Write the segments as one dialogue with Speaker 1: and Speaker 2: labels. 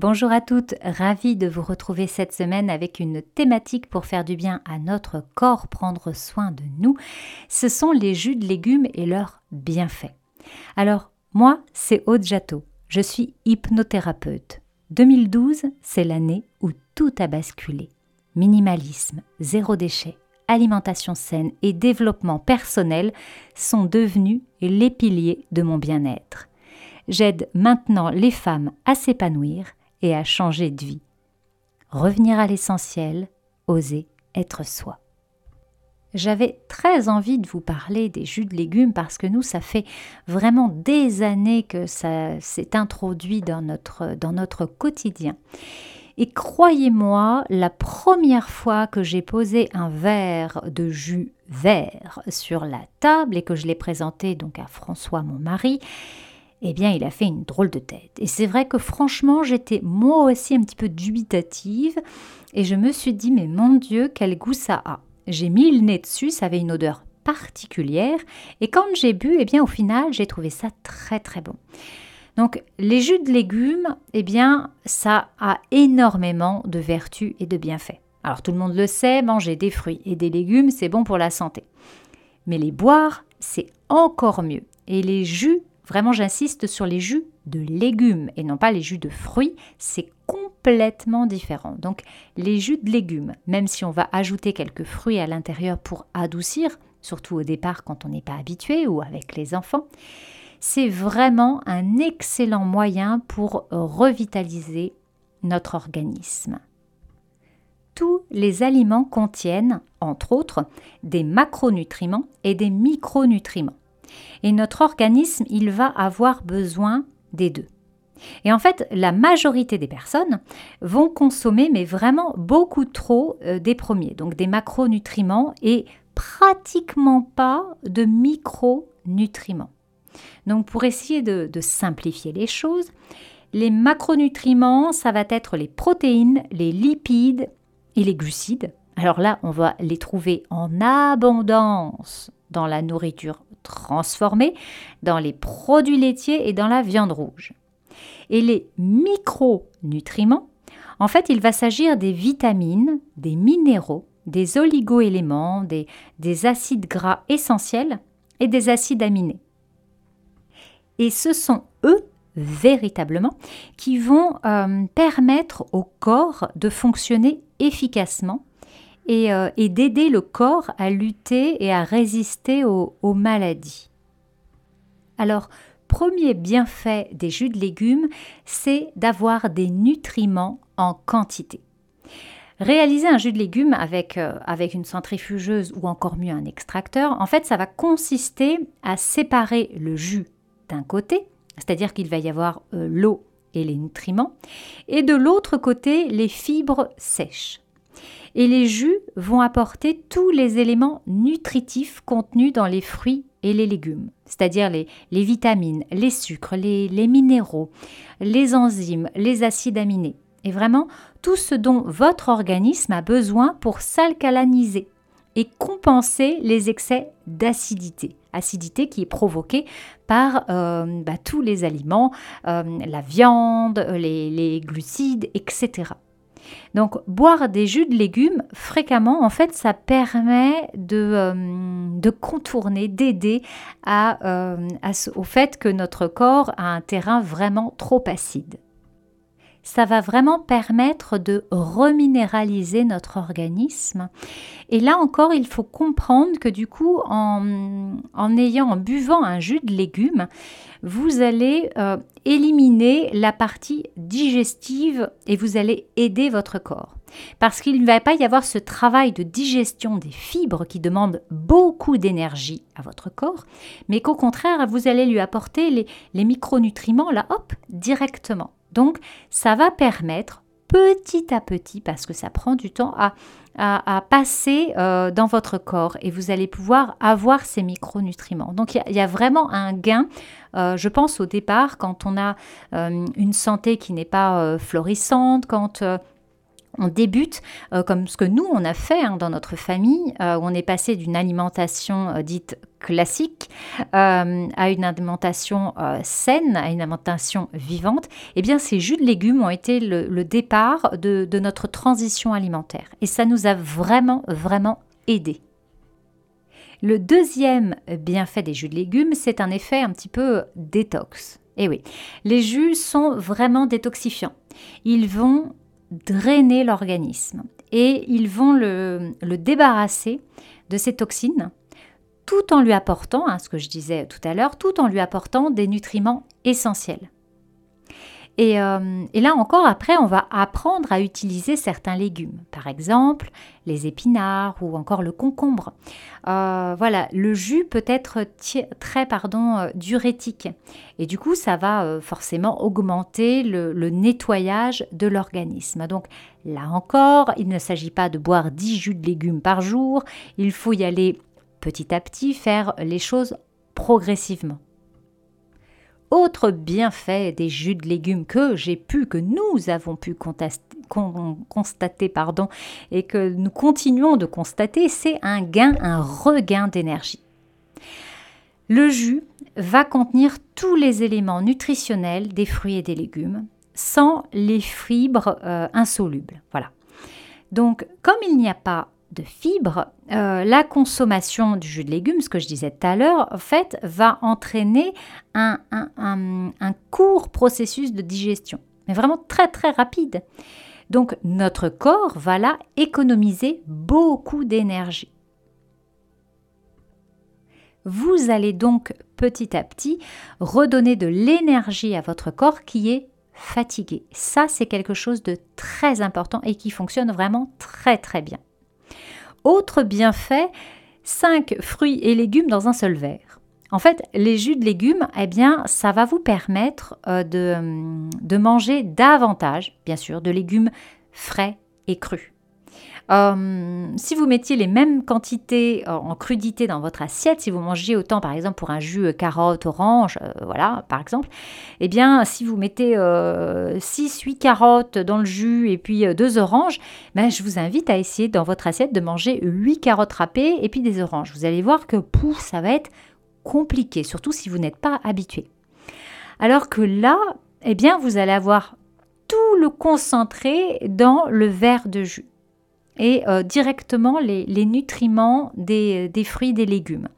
Speaker 1: Bonjour à toutes, ravie de vous retrouver cette semaine avec une thématique pour faire du bien à notre corps, prendre soin de nous. Ce sont les jus de légumes et leurs bienfaits. Alors, moi, c'est Aude Jatteau, je suis hypnothérapeute. 2012, c'est l'année où tout a basculé. Minimalisme, zéro déchet, alimentation saine et développement personnel sont devenus les piliers de mon bien-être. J'aide maintenant les femmes à s'épanouir et à changer de vie. Revenir à l'essentiel, oser être soi. J'avais très envie de vous parler des jus de légumes parce que nous, ça fait vraiment des années que ça s'est introduit dans notre, quotidien. Et croyez-moi, la première fois que j'ai posé un verre de jus vert sur la table et que je l'ai présenté donc à François, mon mari, eh bien, il a fait une drôle de tête. Et c'est vrai que franchement, j'étais moi aussi un petit peu dubitative et je me suis dit, mais mon Dieu, quel goût ça a. J'ai mis le nez dessus, ça avait une odeur particulière et quand j'ai bu, eh bien, au final, j'ai trouvé ça très très bon. Donc, les jus de légumes, eh bien, ça a énormément de vertus et de bienfaits. Alors, tout le monde le sait, manger des fruits et des légumes, c'est bon pour la santé. Mais les boire, c'est encore mieux. Et les jus Vraiment, j'insiste sur les jus de légumes et non pas les jus de fruits. C'est complètement différent. Donc, les jus de légumes, même si on va ajouter quelques fruits à l'intérieur pour adoucir, surtout au départ quand on n'est pas habitué ou avec les enfants, c'est vraiment un excellent moyen pour revitaliser notre organisme. Tous les aliments contiennent, entre autres, des macronutriments et des micronutriments. Et notre organisme, il va avoir besoin des deux. Et en fait, la majorité des personnes vont consommer, mais vraiment beaucoup trop euh, des premiers, donc des macronutriments et pratiquement pas de micronutriments. Donc pour essayer de, de simplifier les choses, les macronutriments, ça va être les protéines, les lipides et les glucides. Alors là, on va les trouver en abondance dans la nourriture transformés dans les produits laitiers et dans la viande rouge. Et les micronutriments, en fait, il va s'agir des vitamines, des minéraux, des oligoéléments, des, des acides gras essentiels et des acides aminés. Et ce sont eux véritablement qui vont euh, permettre au corps de fonctionner efficacement euh, et, d'aider le corps à lutter et à résister aux, maladies. Alors, premier bienfait des jus de légumes, c'est d'avoir des nutriments en quantité. Réaliser un jus de légumes avec, euh, avec, une centrifugeuse ou encore mieux un extracteur, en fait, ça va consister à séparer le jus d'un côté, c'est-à-dire qu'il va y avoir euh, l'eau et les nutriments, et de l'autre côté, les fibres sèches et les jus vont apporter tous les éléments nutritifs contenus dans les fruits et les légumes, c'est-à-dire les, vitamines, les sucres, les, minéraux, les enzymes, les acides aminés, et vraiment tout ce dont votre organisme a besoin pour s'alcalaniser et compenser les excès d'acidité. Acidité qui est provoquée par euh, bah, tous les aliments, euh, la viande, les glucides, etc. Donc boire des jus de légumes fréquemment, en fait, ça permet de, euh, contourner, d'aider euh, au fait que notre corps a un terrain vraiment trop acide ça va vraiment permettre de reminéraliser notre organisme. Et là encore, il faut comprendre que du coup, en, ayant, en buvant un jus de légumes, vous allez euh, éliminer la partie digestive et vous allez aider votre corps. Parce qu'il ne va pas y avoir ce travail de digestion des fibres qui demande beaucoup d'énergie à votre corps, mais qu'au contraire, vous allez lui apporter les, les micronutriments, là, hop, directement. Donc, ça va permettre petit à petit, parce que ça prend du temps à, passer euh, dans votre corps et vous allez pouvoir avoir ces micronutriments. Donc il y, a vraiment un gain, euh, je pense au départ, quand on a euh, une santé qui n'est pas florissante, quand on débute euh, comme ce que nous, on a fait hein, dans notre famille, euh, où on est passé d'une alimentation euh, dite classique à une alimentation saine, à une alimentation vivante. Eh bien, ces jus de légumes ont été le, départ de, notre transition alimentaire. Et ça nous a vraiment, vraiment aidé. Le deuxième bienfait des jus de légumes, c'est un effet un petit peu détox. Eh oui, les jus sont vraiment détoxifiants. Ils vont drainer l'organisme et ils vont le, débarrasser de ces toxines tout en lui apportant, hein, ce que je disais tout à l'heure, tout en lui apportant des nutriments essentiels. Euh, et, là encore, après, on va apprendre à utiliser certains légumes. Par exemple, les épinards ou encore le concombre. Euh, voilà, le jus peut être très pardon, euh, diurétique. Et du coup, ça va forcément augmenter le, le nettoyage de l'organisme. Donc là encore, il ne s'agit pas de boire 10 jus de légumes par jour. Il faut y aller petit à petit, faire les choses progressivement. Autre bienfait des jus de légumes que j'ai pu, que nous avons pu constater pardon, et que nous continuons de constater, c'est un gain, un regain d'énergie. Le jus va contenir tous les éléments nutritionnels des fruits et des légumes, sans les fibres euh, insolubles. Voilà. Donc, comme il n'y a pas de fibres, euh, la consommation du jus de légumes, ce que je disais tout à l'heure, va entraîner un, court processus de digestion, mais vraiment très très rapide. Donc notre corps va là économiser beaucoup d'énergie. Vous allez donc petit à petit redonner de l'énergie à votre corps qui est fatigué. Ça, c'est quelque chose de très important et qui fonctionne vraiment très très bien. Autre bienfait, 5 fruits et légumes dans un seul verre. En fait, les jus de légumes, eh bien, ça va vous permettre euh, de, de manger davantage, bien sûr, de légumes frais et crus. Euh, si vous mettiez les mêmes quantités euh, en crudité dans votre assiette, si vous mangez autant par exemple pour un jus euh, carotte, orange, voilà par exemple, eh bien si vous mettez 6-8 carottes dans le jus et puis 2 oranges, ben, je vous invite à essayer dans votre assiette de manger 8 carottes râpées et puis des oranges. Vous allez voir que pouf, ça va être compliqué, surtout si vous n'êtes pas habitué. Alors que là, eh bien vous allez avoir tout le concentré dans le verre de jus et euh, directement les, nutriments des, fruits, des légumes.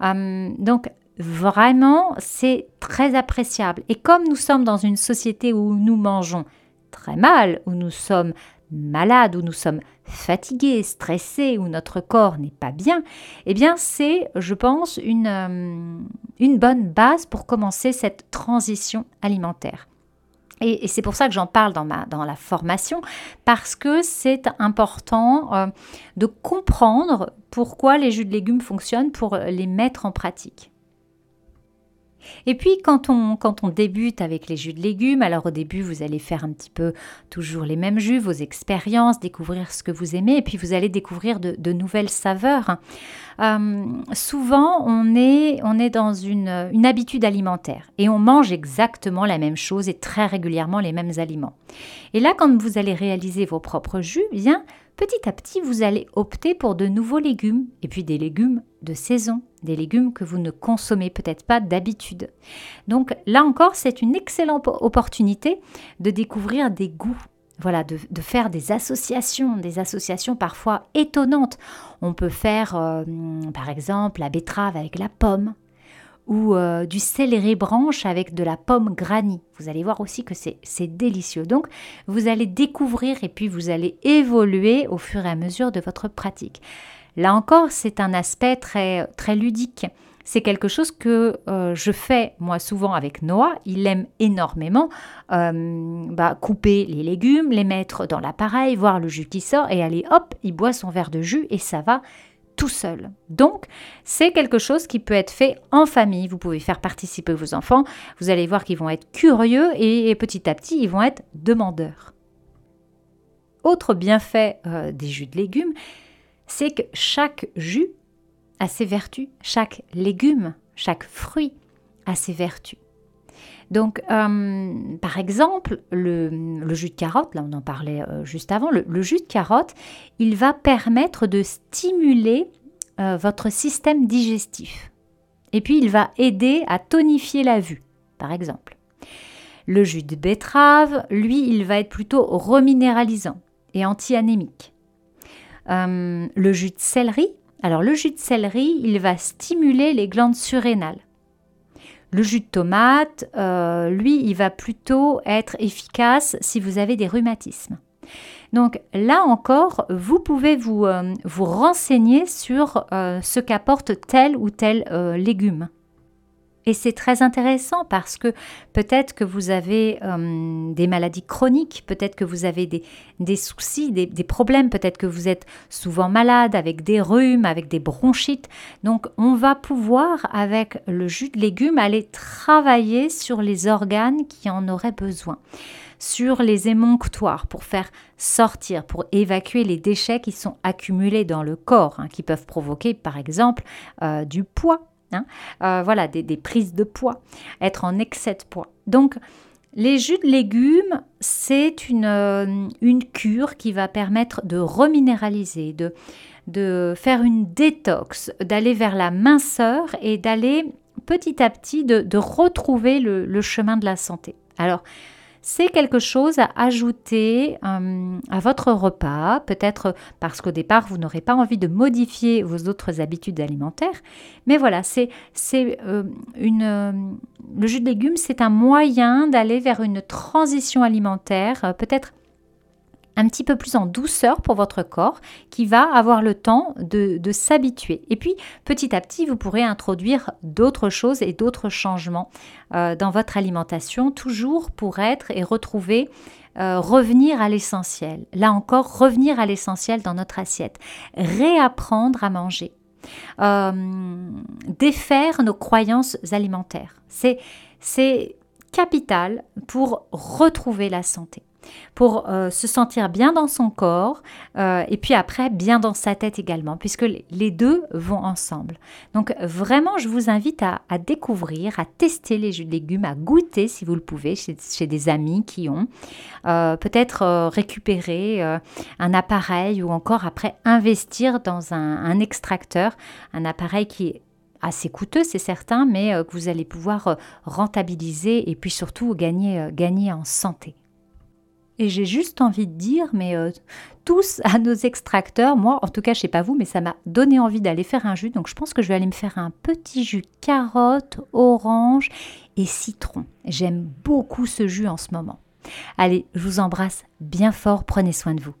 Speaker 1: Hum, donc vraiment, c'est très appréciable. Et comme nous sommes dans une société où nous mangeons très mal, où nous sommes malades, où nous sommes fatigués, stressés, où notre corps n'est pas bien, eh bien c'est, je pense, une, hum, une bonne base pour commencer cette transition alimentaire. Et, c'est pour ça que j'en parle dans, ma, la formation, parce que c'est important euh, de comprendre pourquoi les jus de légumes fonctionnent pour les mettre en pratique. Et puis quand on, débute avec les jus de légumes, alors au début vous allez faire un petit peu toujours les mêmes jus, vos expériences, découvrir ce que vous aimez, et puis vous allez découvrir de, nouvelles saveurs. Euh, souvent on est, on est dans une, une habitude alimentaire et on mange exactement la même chose et très régulièrement les mêmes aliments. Et là quand vous allez réaliser vos propres jus, eh bien petit à petit, vous allez opter pour de nouveaux légumes, et puis des légumes de saison, des légumes que vous ne consommez peut-être pas d'habitude. Donc là encore, c'est une excellente opportunité de découvrir des goûts. Voilà, de, faire des associations, des associations parfois étonnantes. On peut faire, euh, par exemple, la betterave avec la pomme, ou euh, du céleri branche avec de la pomme granny. Vous allez voir aussi que c'est délicieux. Donc, vous allez découvrir et puis vous allez évoluer au fur et à mesure de votre pratique. Là encore, c'est un aspect très, très ludique. C'est quelque chose que euh, je fais moi souvent avec Noah. Il aime énormément euh, bah, couper les légumes, les mettre dans l'appareil, voir le jus qui sort et aller hop, il boit son verre de jus et ça va tout seul. Donc, c'est quelque chose qui peut être fait en famille. Vous pouvez faire participer vos enfants. Vous allez voir qu'ils vont être curieux et, petit à petit, ils vont être demandeurs. Autre bienfait euh, des jus de légumes, c'est que chaque jus a ses vertus, chaque légume, chaque fruit a ses vertus. Donc, par exemple, le, jus de carotte, là on en parlait juste avant, le, jus de carotte, il va permettre de stimuler votre système digestif. Et puis, il va aider à tonifier la vue, par exemple. Le jus de betterave, lui, il va être plutôt reminéralisant et anti-anémique. Euh, le jus de céleri, alors le jus de céleri, il va stimuler les glandes surrénales. Le jus de tomate, euh, lui, il va plutôt être efficace si vous avez des rhumatismes. Donc là encore, vous pouvez vous, euh, vous renseigner sur ce qu'apporte tel ou tel légume. Et c'est très intéressant parce que peut-être que vous avez euh, des maladies chroniques, peut-être que vous avez des, soucis, des, problèmes, peut-être que vous êtes souvent malade avec des rhumes, avec des bronchites. Donc on va pouvoir, avec le jus de légumes, aller travailler sur les organes qui en auraient besoin sur les émonctoires pour faire sortir, pour évacuer les déchets qui sont accumulés dans le corps, hein, qui peuvent provoquer par exemple euh, du poids Hein. Euh, voilà, des, prises de poids, être en excès de poids. Donc, les jus de légumes, c'est une, euh, une cure qui va permettre de reminéraliser, de, de faire une détox, d'aller vers la minceur et d'aller petit à petit de, retrouver le, le, chemin de la santé. Alors, c'est quelque chose à ajouter euh, à votre repas, peut-être parce qu'au départ, vous n'aurez pas envie de modifier vos autres habitudes alimentaires. Mais voilà, c'est euh, une... Euh, le jus de légumes, c'est un moyen d'aller vers une transition alimentaire, peut-être un petit peu plus en douceur pour votre corps qui va avoir le temps de, s'habituer. Et puis petit à petit, vous pourrez introduire d'autres choses et d'autres changements euh, dans votre alimentation, toujours pour être et retrouver, euh, revenir à l'essentiel. Là encore, revenir à l'essentiel dans notre assiette. Réapprendre à manger. Euh, défaire nos croyances alimentaires. C'est capital pour retrouver la santé pour euh, se sentir bien dans son corps euh, et puis après bien dans sa tête également, puisque les deux vont ensemble. Donc vraiment, je vous invite à, découvrir, à tester les jus de légumes, à goûter si vous le pouvez chez, des amis qui ont, euh, peut-être récupérer un appareil ou encore après investir dans un, extracteur, un appareil qui est assez coûteux, c'est certain, mais que vous allez pouvoir rentabiliser et puis surtout gagner, gagner en santé. Et j'ai juste envie de dire, mais euh, tous à nos extracteurs, moi en tout cas je sais pas vous, mais ça m'a donné envie d'aller faire un jus, donc je pense que je vais aller me faire un petit jus carotte, orange et citron. J'aime beaucoup ce jus en ce moment. Allez, je vous embrasse bien fort, prenez soin de vous.